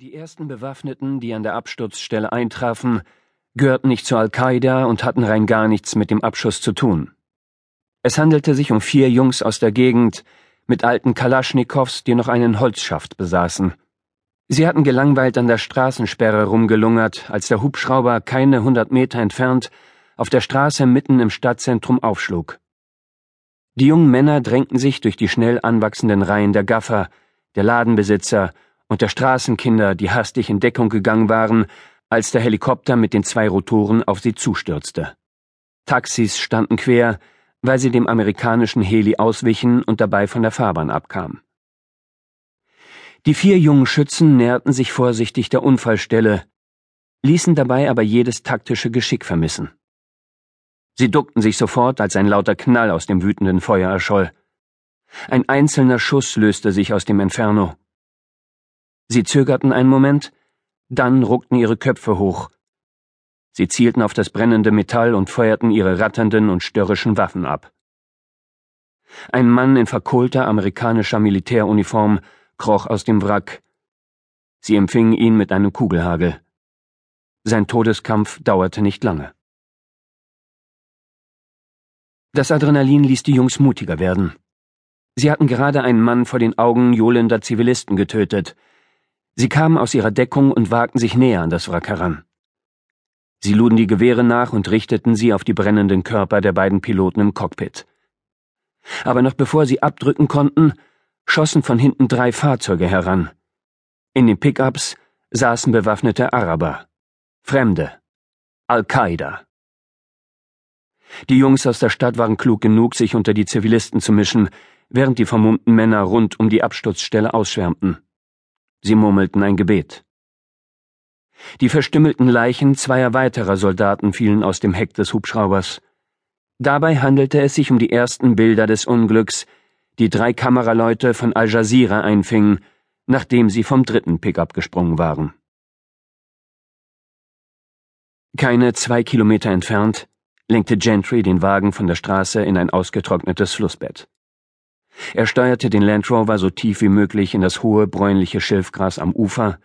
Die ersten Bewaffneten, die an der Absturzstelle eintrafen, gehörten nicht zu Al-Qaida und hatten rein gar nichts mit dem Abschuss zu tun. Es handelte sich um vier Jungs aus der Gegend mit alten Kalaschnikows, die noch einen Holzschaft besaßen. Sie hatten gelangweilt an der Straßensperre rumgelungert, als der Hubschrauber keine hundert Meter entfernt auf der Straße mitten im Stadtzentrum aufschlug. Die jungen Männer drängten sich durch die schnell anwachsenden Reihen der Gaffer, der Ladenbesitzer und der Straßenkinder, die hastig in Deckung gegangen waren, als der Helikopter mit den zwei Rotoren auf sie zustürzte. Taxis standen quer, weil sie dem amerikanischen Heli auswichen und dabei von der Fahrbahn abkamen. Die vier jungen Schützen näherten sich vorsichtig der Unfallstelle, ließen dabei aber jedes taktische Geschick vermissen. Sie duckten sich sofort, als ein lauter Knall aus dem wütenden Feuer erscholl. Ein einzelner Schuss löste sich aus dem Inferno. Sie zögerten einen Moment, dann ruckten ihre Köpfe hoch. Sie zielten auf das brennende Metall und feuerten ihre ratternden und störrischen Waffen ab. Ein Mann in verkohlter amerikanischer Militäruniform kroch aus dem Wrack. Sie empfingen ihn mit einem Kugelhagel. Sein Todeskampf dauerte nicht lange. Das Adrenalin ließ die Jungs mutiger werden. Sie hatten gerade einen Mann vor den Augen johlender Zivilisten getötet, Sie kamen aus ihrer Deckung und wagten sich näher an das Wrack heran. Sie luden die Gewehre nach und richteten sie auf die brennenden Körper der beiden Piloten im Cockpit. Aber noch bevor sie abdrücken konnten, schossen von hinten drei Fahrzeuge heran. In den Pickups saßen bewaffnete Araber. Fremde. Al-Qaida. Die Jungs aus der Stadt waren klug genug, sich unter die Zivilisten zu mischen, während die vermummten Männer rund um die Absturzstelle ausschwärmten. Sie murmelten ein Gebet. Die verstümmelten Leichen zweier weiterer Soldaten fielen aus dem Heck des Hubschraubers. Dabei handelte es sich um die ersten Bilder des Unglücks, die drei Kameraleute von Al Jazeera einfingen, nachdem sie vom dritten Pickup gesprungen waren. Keine zwei Kilometer entfernt lenkte Gentry den Wagen von der Straße in ein ausgetrocknetes Flussbett. Er steuerte den Land Rover so tief wie möglich in das hohe bräunliche Schilfgras am Ufer,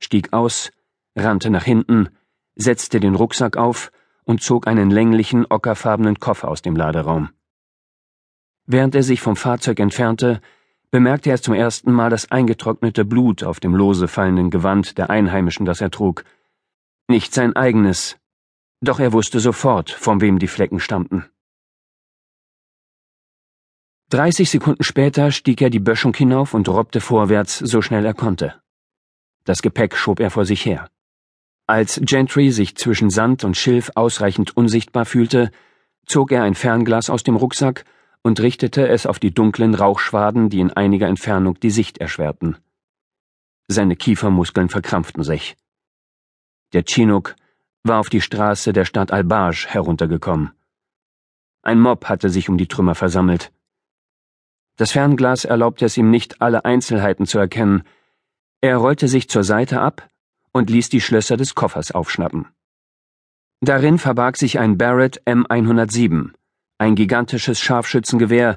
stieg aus, rannte nach hinten, setzte den Rucksack auf und zog einen länglichen, ockerfarbenen Koffer aus dem Laderaum. Während er sich vom Fahrzeug entfernte, bemerkte er zum ersten Mal das eingetrocknete Blut auf dem lose fallenden Gewand der Einheimischen, das er trug. Nicht sein eigenes, doch er wusste sofort, von wem die Flecken stammten. Dreißig Sekunden später stieg er die Böschung hinauf und robbte vorwärts, so schnell er konnte. Das Gepäck schob er vor sich her. Als Gentry sich zwischen Sand und Schilf ausreichend unsichtbar fühlte, zog er ein Fernglas aus dem Rucksack und richtete es auf die dunklen Rauchschwaden, die in einiger Entfernung die Sicht erschwerten. Seine Kiefermuskeln verkrampften sich. Der Chinook war auf die Straße der Stadt Albage heruntergekommen. Ein Mob hatte sich um die Trümmer versammelt. Das Fernglas erlaubte es ihm nicht, alle Einzelheiten zu erkennen. Er rollte sich zur Seite ab und ließ die Schlösser des Koffers aufschnappen. Darin verbarg sich ein Barrett M107, ein gigantisches Scharfschützengewehr,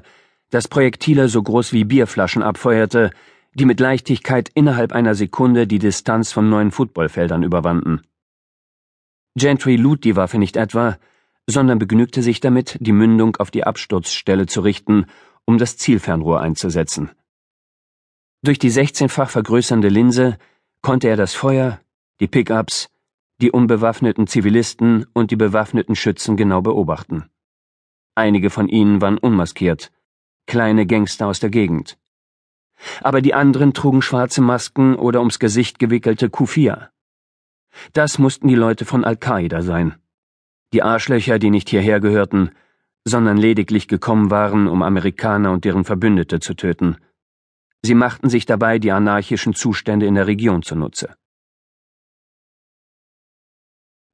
das Projektile so groß wie Bierflaschen abfeuerte, die mit Leichtigkeit innerhalb einer Sekunde die Distanz von neun Footballfeldern überwanden. Gentry lud die Waffe nicht etwa, sondern begnügte sich damit, die Mündung auf die Absturzstelle zu richten um das Zielfernrohr einzusetzen. Durch die 16-fach vergrößernde Linse konnte er das Feuer, die Pickups, die unbewaffneten Zivilisten und die bewaffneten Schützen genau beobachten. Einige von ihnen waren unmaskiert, kleine Gangster aus der Gegend. Aber die anderen trugen schwarze Masken oder ums Gesicht gewickelte Kufia. Das mussten die Leute von Al-Qaida sein. Die Arschlöcher, die nicht hierher gehörten, sondern lediglich gekommen waren, um Amerikaner und deren Verbündete zu töten. Sie machten sich dabei die anarchischen Zustände in der Region zunutze.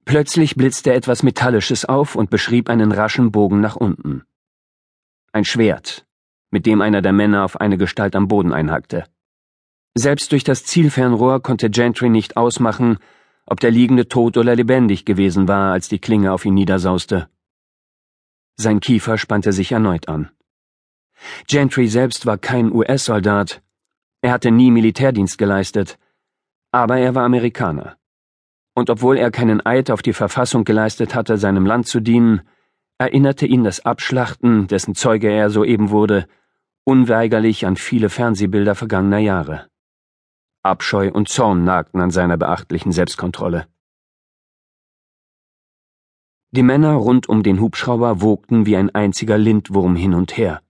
Plötzlich blitzte etwas Metallisches auf und beschrieb einen raschen Bogen nach unten. Ein Schwert, mit dem einer der Männer auf eine Gestalt am Boden einhackte. Selbst durch das Zielfernrohr konnte Gentry nicht ausmachen, ob der Liegende tot oder lebendig gewesen war, als die Klinge auf ihn niedersauste. Sein Kiefer spannte sich erneut an. Gentry selbst war kein US-Soldat. Er hatte nie Militärdienst geleistet. Aber er war Amerikaner. Und obwohl er keinen Eid auf die Verfassung geleistet hatte, seinem Land zu dienen, erinnerte ihn das Abschlachten, dessen Zeuge er soeben wurde, unweigerlich an viele Fernsehbilder vergangener Jahre. Abscheu und Zorn nagten an seiner beachtlichen Selbstkontrolle. Die Männer rund um den Hubschrauber wogten wie ein einziger Lindwurm hin und her.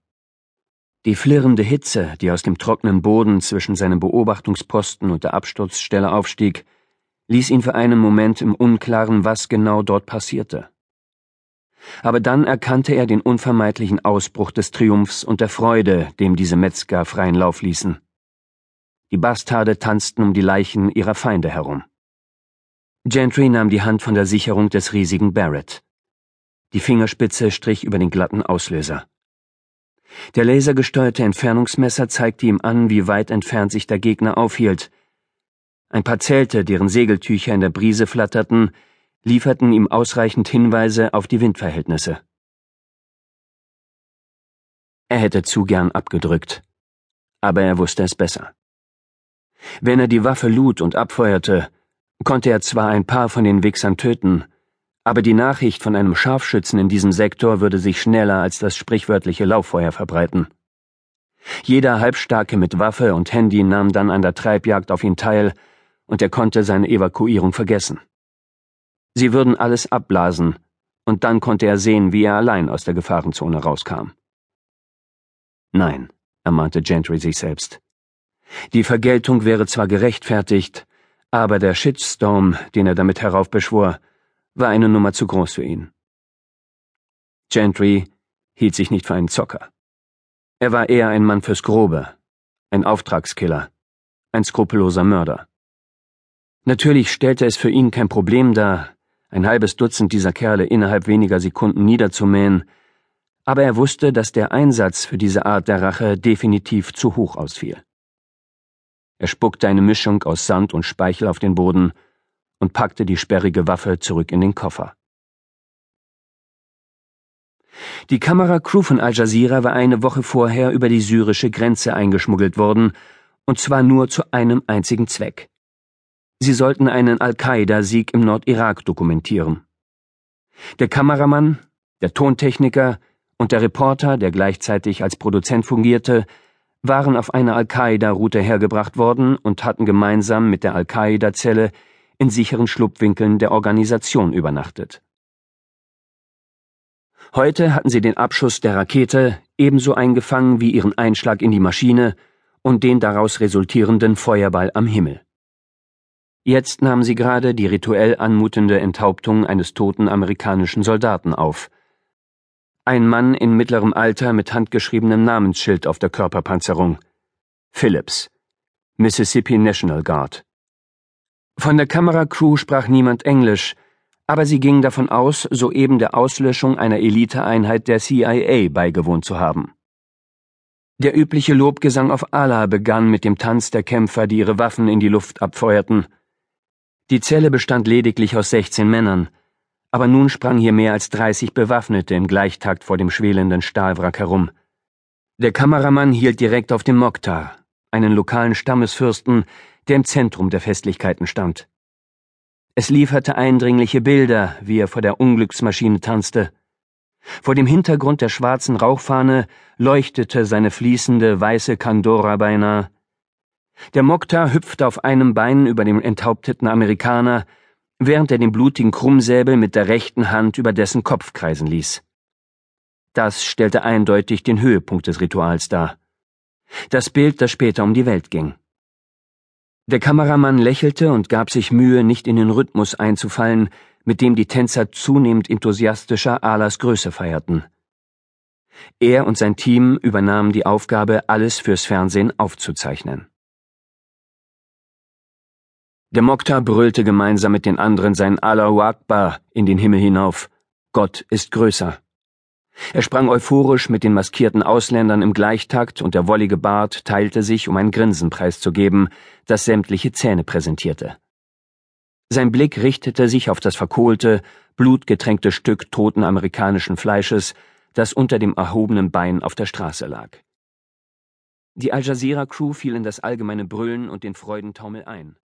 Die flirrende Hitze, die aus dem trockenen Boden zwischen seinem Beobachtungsposten und der Absturzstelle aufstieg, ließ ihn für einen Moment im Unklaren, was genau dort passierte. Aber dann erkannte er den unvermeidlichen Ausbruch des Triumphs und der Freude, dem diese Metzger freien Lauf ließen. Die Bastarde tanzten um die Leichen ihrer Feinde herum. Gentry nahm die Hand von der Sicherung des riesigen Barrett. Die Fingerspitze strich über den glatten Auslöser. Der lasergesteuerte Entfernungsmesser zeigte ihm an, wie weit entfernt sich der Gegner aufhielt. Ein paar Zelte, deren Segeltücher in der Brise flatterten, lieferten ihm ausreichend Hinweise auf die Windverhältnisse. Er hätte zu gern abgedrückt, aber er wusste es besser. Wenn er die Waffe lud und abfeuerte, konnte er zwar ein paar von den Wichsern töten, aber die Nachricht von einem Scharfschützen in diesem Sektor würde sich schneller als das sprichwörtliche Lauffeuer verbreiten. Jeder Halbstarke mit Waffe und Handy nahm dann an der Treibjagd auf ihn teil, und er konnte seine Evakuierung vergessen. Sie würden alles abblasen, und dann konnte er sehen, wie er allein aus der Gefahrenzone rauskam. Nein, ermahnte Gentry sich selbst. Die Vergeltung wäre zwar gerechtfertigt, aber der Shitstorm, den er damit heraufbeschwor, war eine Nummer zu groß für ihn. Gentry hielt sich nicht für einen Zocker. Er war eher ein Mann fürs Grobe, ein Auftragskiller, ein skrupelloser Mörder. Natürlich stellte es für ihn kein Problem dar, ein halbes Dutzend dieser Kerle innerhalb weniger Sekunden niederzumähen, aber er wusste, dass der Einsatz für diese Art der Rache definitiv zu hoch ausfiel. Er spuckte eine Mischung aus Sand und Speichel auf den Boden und packte die sperrige Waffe zurück in den Koffer. Die Kameracrew von Al Jazeera war eine Woche vorher über die syrische Grenze eingeschmuggelt worden, und zwar nur zu einem einzigen Zweck. Sie sollten einen Al-Qaida-Sieg im Nordirak dokumentieren. Der Kameramann, der Tontechniker und der Reporter, der gleichzeitig als Produzent fungierte, waren auf einer Al-Qaida-Route hergebracht worden und hatten gemeinsam mit der Al-Qaida-Zelle in sicheren Schlupfwinkeln der Organisation übernachtet. Heute hatten sie den Abschuss der Rakete ebenso eingefangen wie ihren Einschlag in die Maschine und den daraus resultierenden Feuerball am Himmel. Jetzt nahmen sie gerade die rituell anmutende Enthauptung eines toten amerikanischen Soldaten auf. Ein Mann in mittlerem Alter mit handgeschriebenem Namensschild auf der Körperpanzerung. Phillips, Mississippi National Guard. Von der Kameracrew sprach niemand Englisch, aber sie gingen davon aus, soeben der Auslöschung einer Eliteeinheit der CIA beigewohnt zu haben. Der übliche Lobgesang auf Allah begann mit dem Tanz der Kämpfer, die ihre Waffen in die Luft abfeuerten. Die Zelle bestand lediglich aus 16 Männern, aber nun sprangen hier mehr als 30 Bewaffnete im Gleichtakt vor dem schwelenden Stahlwrack herum. Der Kameramann hielt direkt auf den Mokhtar, einen lokalen Stammesfürsten, der im Zentrum der Festlichkeiten stand. Es lieferte eindringliche Bilder, wie er vor der Unglücksmaschine tanzte. Vor dem Hintergrund der schwarzen Rauchfahne leuchtete seine fließende weiße Kandora beinahe. Der Mokta hüpfte auf einem Bein über dem enthaupteten Amerikaner, während er den blutigen Krummsäbel mit der rechten Hand über dessen Kopf kreisen ließ. Das stellte eindeutig den Höhepunkt des Rituals dar. Das Bild, das später um die Welt ging. Der Kameramann lächelte und gab sich Mühe, nicht in den Rhythmus einzufallen, mit dem die Tänzer zunehmend enthusiastischer Alas Größe feierten. Er und sein Team übernahmen die Aufgabe, alles fürs Fernsehen aufzuzeichnen. Der Mokta brüllte gemeinsam mit den anderen sein Allahu Akbar in den Himmel hinauf. Gott ist größer. Er sprang euphorisch mit den maskierten Ausländern im Gleichtakt und der wollige Bart teilte sich, um ein Grinsen preiszugeben, das sämtliche Zähne präsentierte. Sein Blick richtete sich auf das verkohlte, blutgetränkte Stück toten amerikanischen Fleisches, das unter dem erhobenen Bein auf der Straße lag. Die Al Jazeera Crew fiel in das allgemeine Brüllen und den Freudentaumel ein.